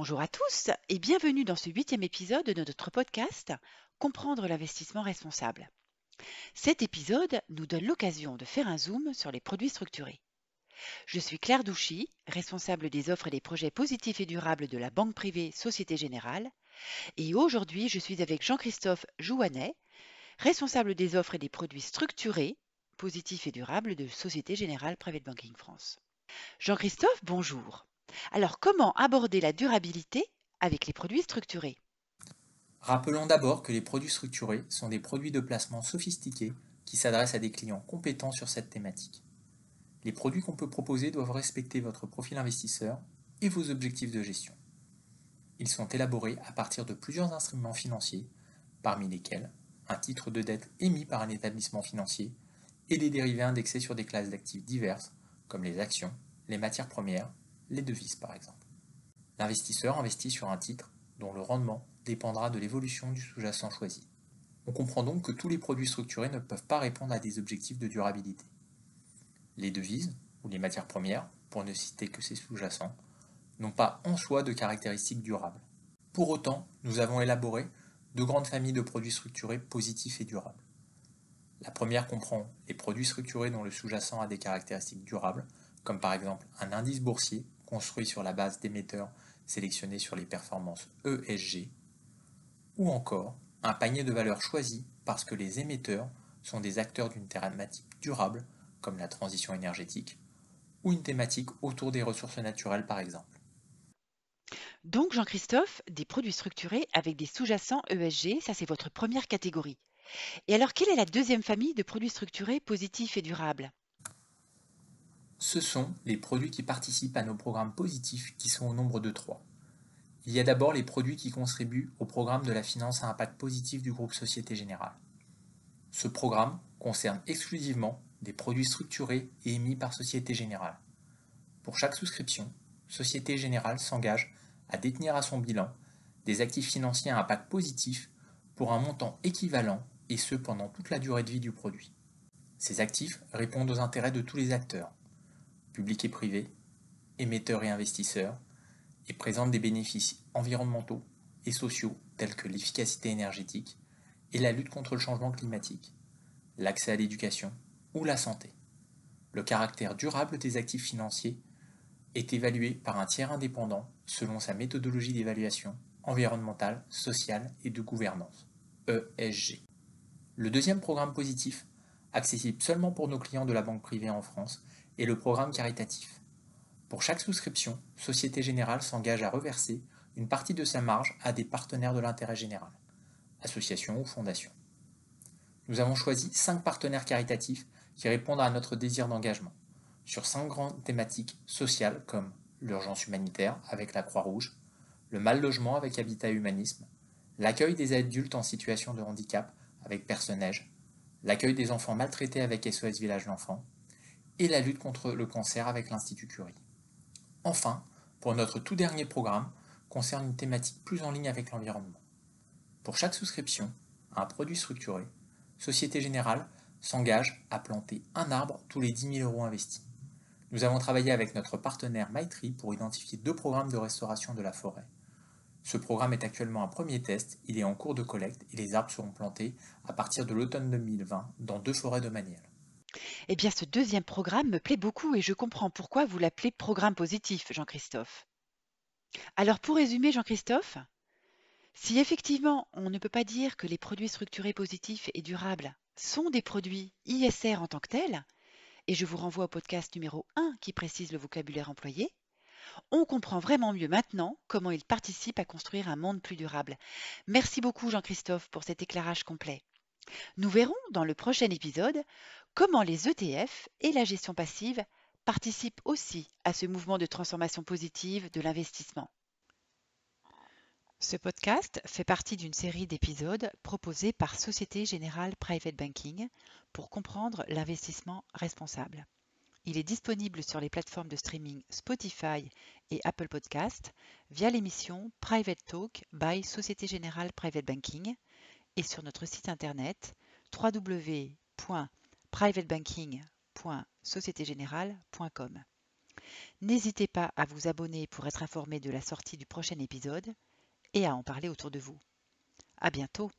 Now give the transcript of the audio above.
Bonjour à tous et bienvenue dans ce huitième épisode de notre podcast Comprendre l'investissement responsable. Cet épisode nous donne l'occasion de faire un zoom sur les produits structurés. Je suis Claire Douchy, responsable des offres et des projets positifs et durables de la banque privée Société Générale, et aujourd'hui je suis avec Jean-Christophe Jouanet, responsable des offres et des produits structurés, positifs et durables de Société Générale Private Banking France. Jean-Christophe, bonjour. Alors comment aborder la durabilité avec les produits structurés? Rappelons d'abord que les produits structurés sont des produits de placement sophistiqués qui s'adressent à des clients compétents sur cette thématique. Les produits qu'on peut proposer doivent respecter votre profil investisseur et vos objectifs de gestion. Ils sont élaborés à partir de plusieurs instruments financiers, parmi lesquels un titre de dette émis par un établissement financier et des dérivés indexés sur des classes d'actifs diverses, comme les actions, les matières premières, les devises par exemple. L'investisseur investit sur un titre dont le rendement dépendra de l'évolution du sous-jacent choisi. On comprend donc que tous les produits structurés ne peuvent pas répondre à des objectifs de durabilité. Les devises, ou les matières premières, pour ne citer que ces sous-jacents, n'ont pas en soi de caractéristiques durables. Pour autant, nous avons élaboré deux grandes familles de produits structurés positifs et durables. La première comprend les produits structurés dont le sous-jacent a des caractéristiques durables, comme par exemple un indice boursier construit sur la base d'émetteurs sélectionnés sur les performances ESG, ou encore un panier de valeurs choisi parce que les émetteurs sont des acteurs d'une thématique durable, comme la transition énergétique, ou une thématique autour des ressources naturelles par exemple. Donc Jean-Christophe, des produits structurés avec des sous-jacents ESG, ça c'est votre première catégorie. Et alors quelle est la deuxième famille de produits structurés positifs et durables? Ce sont les produits qui participent à nos programmes positifs qui sont au nombre de trois. Il y a d'abord les produits qui contribuent au programme de la finance à impact positif du groupe Société Générale. Ce programme concerne exclusivement des produits structurés et émis par Société Générale. Pour chaque souscription, Société Générale s'engage à détenir à son bilan des actifs financiers à impact positif pour un montant équivalent et ce pendant toute la durée de vie du produit. Ces actifs répondent aux intérêts de tous les acteurs, publics et privés, émetteurs et investisseurs, et présentent des bénéfices environnementaux et sociaux tels que l'efficacité énergétique et la lutte contre le changement climatique, l'accès à l'éducation ou la santé. Le caractère durable des actifs financiers est évalué par un tiers indépendant selon sa méthodologie d'évaluation environnementale, sociale et de gouvernance, ESG. Le deuxième programme positif, accessible seulement pour nos clients de la banque privée en France, est le programme caritatif. Pour chaque souscription, Société Générale s'engage à reverser une partie de sa marge à des partenaires de l'intérêt général, associations ou fondations. Nous avons choisi cinq partenaires caritatifs qui répondent à notre désir d'engagement sur cinq grandes thématiques sociales comme l'urgence humanitaire avec la Croix-Rouge, le mal logement avec Habitat Humanisme, l'accueil des adultes en situation de handicap avec Personnage, l'accueil des enfants maltraités avec SOS Village l'Enfant, et la lutte contre le cancer avec l'Institut Curie. Enfin, pour notre tout dernier programme, concerne une thématique plus en ligne avec l'environnement. Pour chaque souscription à un produit structuré, Société Générale s'engage à planter un arbre tous les 10 000 euros investis. Nous avons travaillé avec notre partenaire Maitri pour identifier deux programmes de restauration de la forêt. Ce programme est actuellement un premier test, il est en cours de collecte et les arbres seront plantés à partir de l'automne 2020 dans deux forêts de Maniel. Eh bien, ce deuxième programme me plaît beaucoup et je comprends pourquoi vous l'appelez programme positif, Jean-Christophe. Alors, pour résumer, Jean-Christophe, si effectivement on ne peut pas dire que les produits structurés positifs et durables sont des produits ISR en tant que tels, et je vous renvoie au podcast numéro 1 qui précise le vocabulaire employé, on comprend vraiment mieux maintenant comment ils participent à construire un monde plus durable. Merci beaucoup Jean-Christophe pour cet éclairage complet. Nous verrons dans le prochain épisode comment les ETF et la gestion passive participent aussi à ce mouvement de transformation positive de l'investissement. Ce podcast fait partie d'une série d'épisodes proposés par Société Générale Private Banking pour comprendre l'investissement responsable. Il est disponible sur les plateformes de streaming Spotify et Apple Podcast via l'émission Private Talk by Société Générale Private Banking et sur notre site internet www.privatebanking.sociétégénérale.com. N'hésitez pas à vous abonner pour être informé de la sortie du prochain épisode et à en parler autour de vous. À bientôt!